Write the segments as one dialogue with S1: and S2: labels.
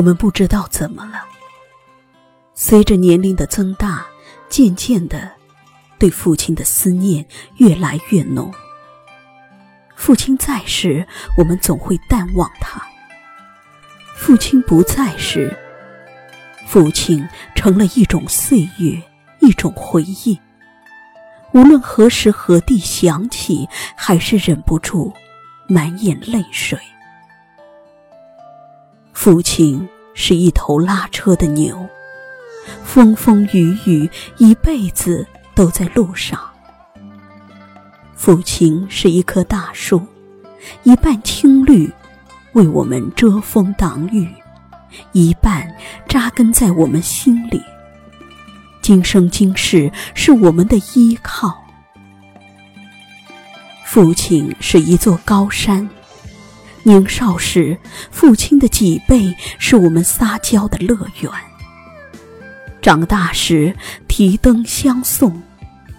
S1: 我们不知道怎么了，随着年龄的增大，渐渐的，对父亲的思念越来越浓。父亲在时，我们总会淡忘他；父亲不在时，父亲成了一种岁月，一种回忆。无论何时何地想起，还是忍不住满眼泪水。父亲是一头拉车的牛，风风雨雨，一辈子都在路上。父亲是一棵大树，一半青绿，为我们遮风挡雨；一半扎根在我们心里。今生今世是我们的依靠。父亲是一座高山，年少时父亲的脊背是我们撒娇的乐园。长大时提灯相送，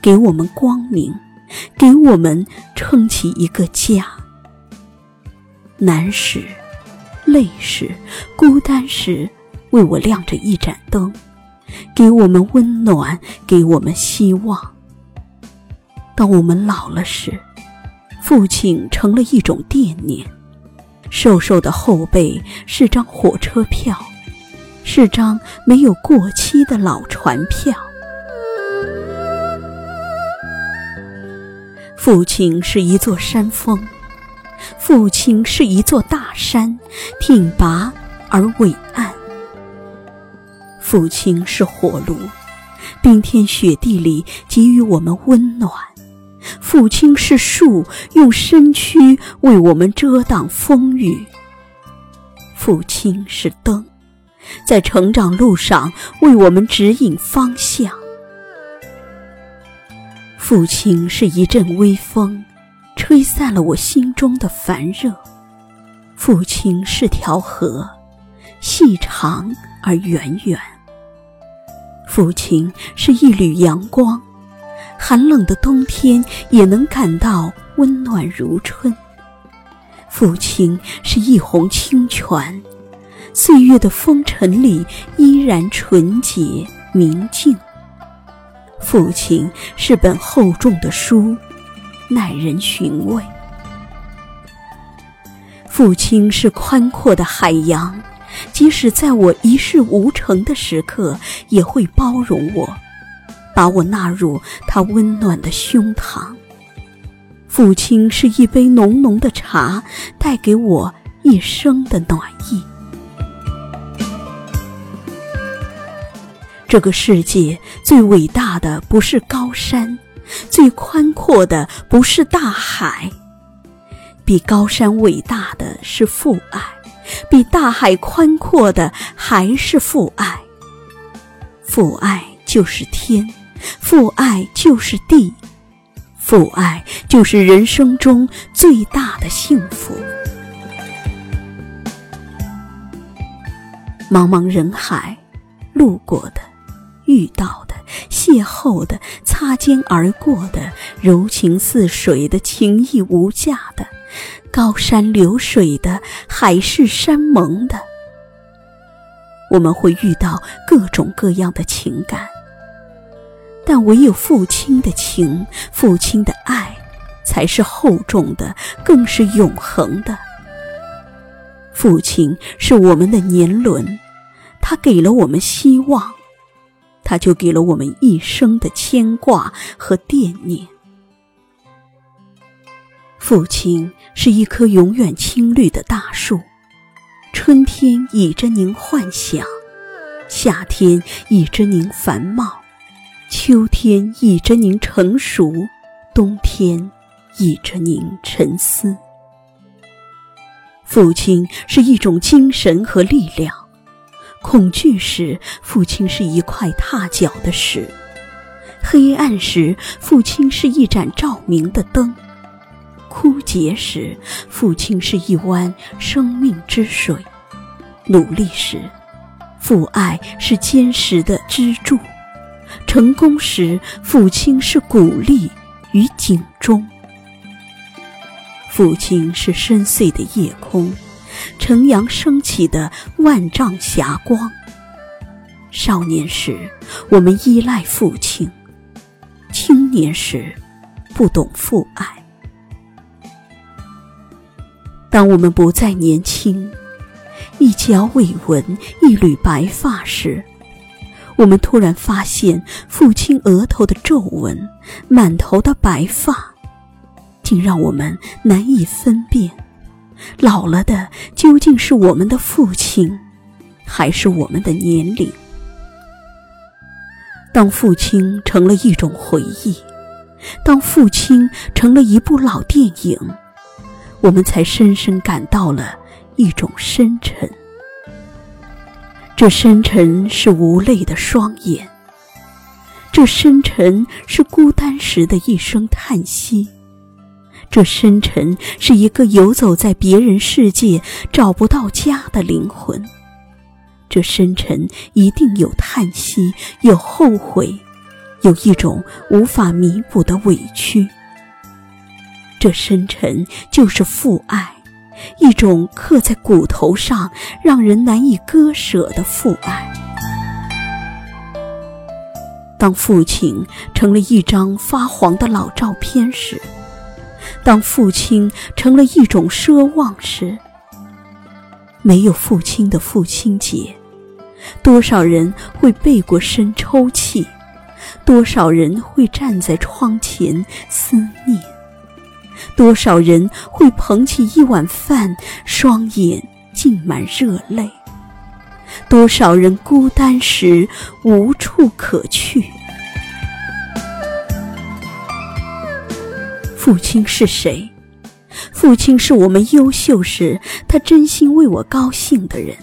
S1: 给我们光明，给我们撑起一个家。难时、累时、孤单时，为我亮着一盏灯。给我们温暖，给我们希望。当我们老了时，父亲成了一种惦念。瘦瘦的后背是张火车票，是张没有过期的老船票。父亲是一座山峰，父亲是一座大山，挺拔而伟岸。父亲是火炉，冰天雪地里给予我们温暖；父亲是树，用身躯为我们遮挡风雨；父亲是灯，在成长路上为我们指引方向；父亲是一阵微风，吹散了我心中的烦热；父亲是条河，细长而源远。父亲是一缕阳光，寒冷的冬天也能感到温暖如春。父亲是一泓清泉，岁月的风尘里依然纯洁明净。父亲是本厚重的书，耐人寻味。父亲是宽阔的海洋。即使在我一事无成的时刻，也会包容我，把我纳入他温暖的胸膛。父亲是一杯浓浓的茶，带给我一生的暖意。这个世界最伟大的不是高山，最宽阔的不是大海，比高山伟大的是父爱。比大海宽阔的还是父爱，父爱就是天，父爱就是地，父爱就是人生中最大的幸福。茫茫人海，路过的、遇到的、邂逅的、擦肩而过的、柔情似水的、情意无价的。高山流水的，海誓山盟的，我们会遇到各种各样的情感，但唯有父亲的情，父亲的爱，才是厚重的，更是永恒的。父亲是我们的年轮，他给了我们希望，他就给了我们一生的牵挂和惦念。父亲是一棵永远青绿的大树，春天倚着您幻想，夏天倚着您繁茂，秋天倚着您成熟，冬天倚着您沉思。父亲是一种精神和力量，恐惧时，父亲是一块踏脚的石；黑暗时，父亲是一盏照明的灯。枯竭时，父亲是一湾生命之水；努力时，父爱是坚实的支柱；成功时，父亲是鼓励与警钟。父亲是深邃的夜空，晨阳升起的万丈霞光。少年时，我们依赖父亲；青年时，不懂父爱。当我们不再年轻，一角未闻，一缕白发时，我们突然发现，父亲额头的皱纹，满头的白发，竟让我们难以分辨，老了的究竟是我们的父亲，还是我们的年龄？当父亲成了一种回忆，当父亲成了一部老电影，我们才深深感到了一种深沉。这深沉是无泪的双眼，这深沉是孤单时的一声叹息，这深沉是一个游走在别人世界找不到家的灵魂。这深沉一定有叹息，有后悔，有一种无法弥补的委屈。这深沉就是父爱，一种刻在骨头上、让人难以割舍的父爱。当父亲成了一张发黄的老照片时，当父亲成了一种奢望时，没有父亲的父亲节。多少人会背过身抽泣，多少人会站在窗前思念，多少人会捧起一碗饭，双眼浸满热泪，多少人孤单时无处可去。父亲是谁？父亲是我们优秀时，他真心为我高兴的人。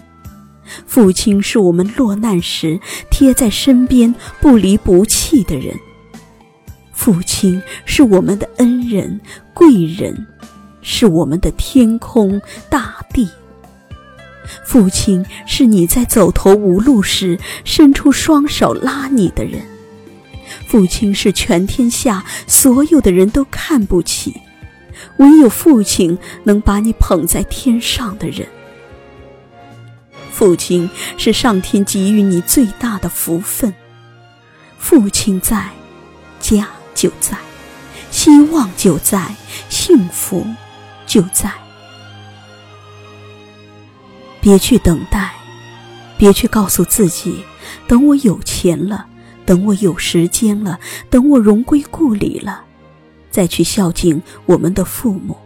S1: 父亲是我们落难时贴在身边不离不弃的人。父亲是我们的恩人、贵人，是我们的天空、大地。父亲是你在走投无路时伸出双手拉你的人。父亲是全天下所有的人都看不起，唯有父亲能把你捧在天上的人。父亲是上天给予你最大的福分，父亲在，家就在，希望就在，幸福就在。别去等待，别去告诉自己，等我有钱了，等我有时间了，等我荣归故里了，再去孝敬我们的父母。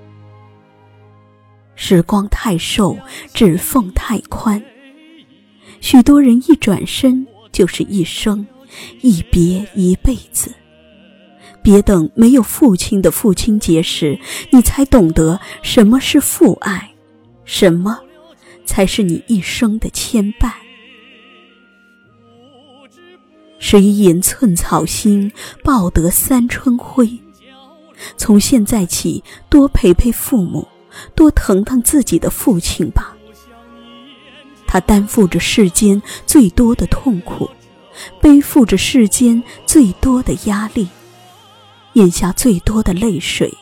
S1: 时光太瘦，指缝太宽。许多人一转身就是一生，一别一辈子。别等没有父亲的父亲节时，你才懂得什么是父爱，什么才是你一生的牵绊。谁言寸草心，报得三春晖？从现在起，多陪陪父母，多疼疼自己的父亲吧。他担负着世间最多的痛苦，背负着世间最多的压力，咽下最多的泪水，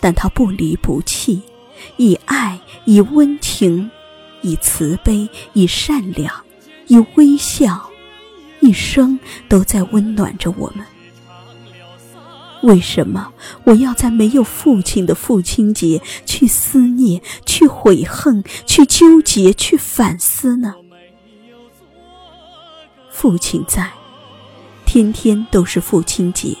S1: 但他不离不弃，以爱，以温情，以慈悲，以善良，以微笑，一生都在温暖着我们。为什么我要在没有父亲的父亲节去思念、去悔恨、去纠结、去反思呢？父亲在，天天都是父亲节；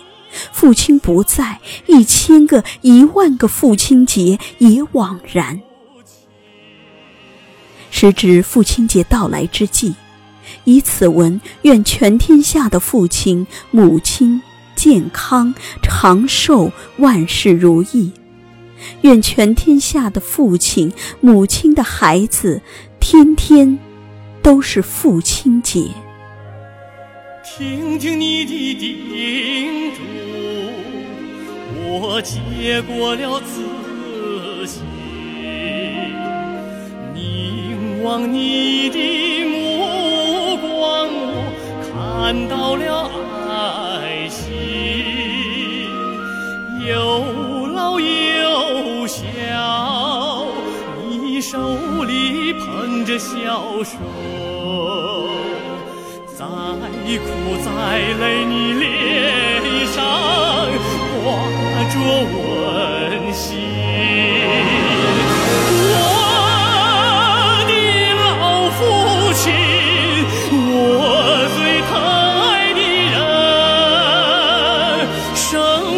S1: 父亲不在，一千个、一万个父亲节也枉然。时值父亲节到来之际，以此文愿全天下的父亲、母亲。健康长寿，万事如意。愿全天下的父亲、母亲的孩子，天天都是父亲节。
S2: 听听你的叮嘱，我接过了自信。凝望你的目光，我看到了爱心。有老有小，你手里捧着小手，你苦再累，你脸上挂着温馨。我的老父亲，我最疼爱的人，生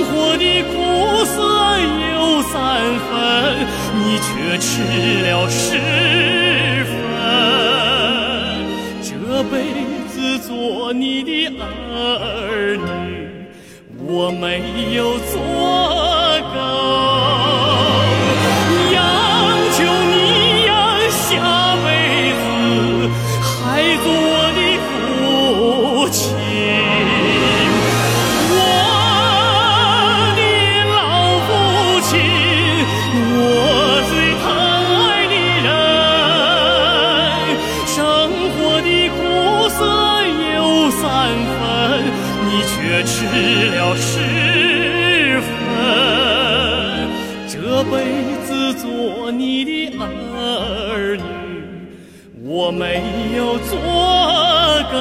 S2: 活的苦涩有三分，你却吃了十分。这辈做你的儿女，我没有做够。做你的儿女，我没有做够。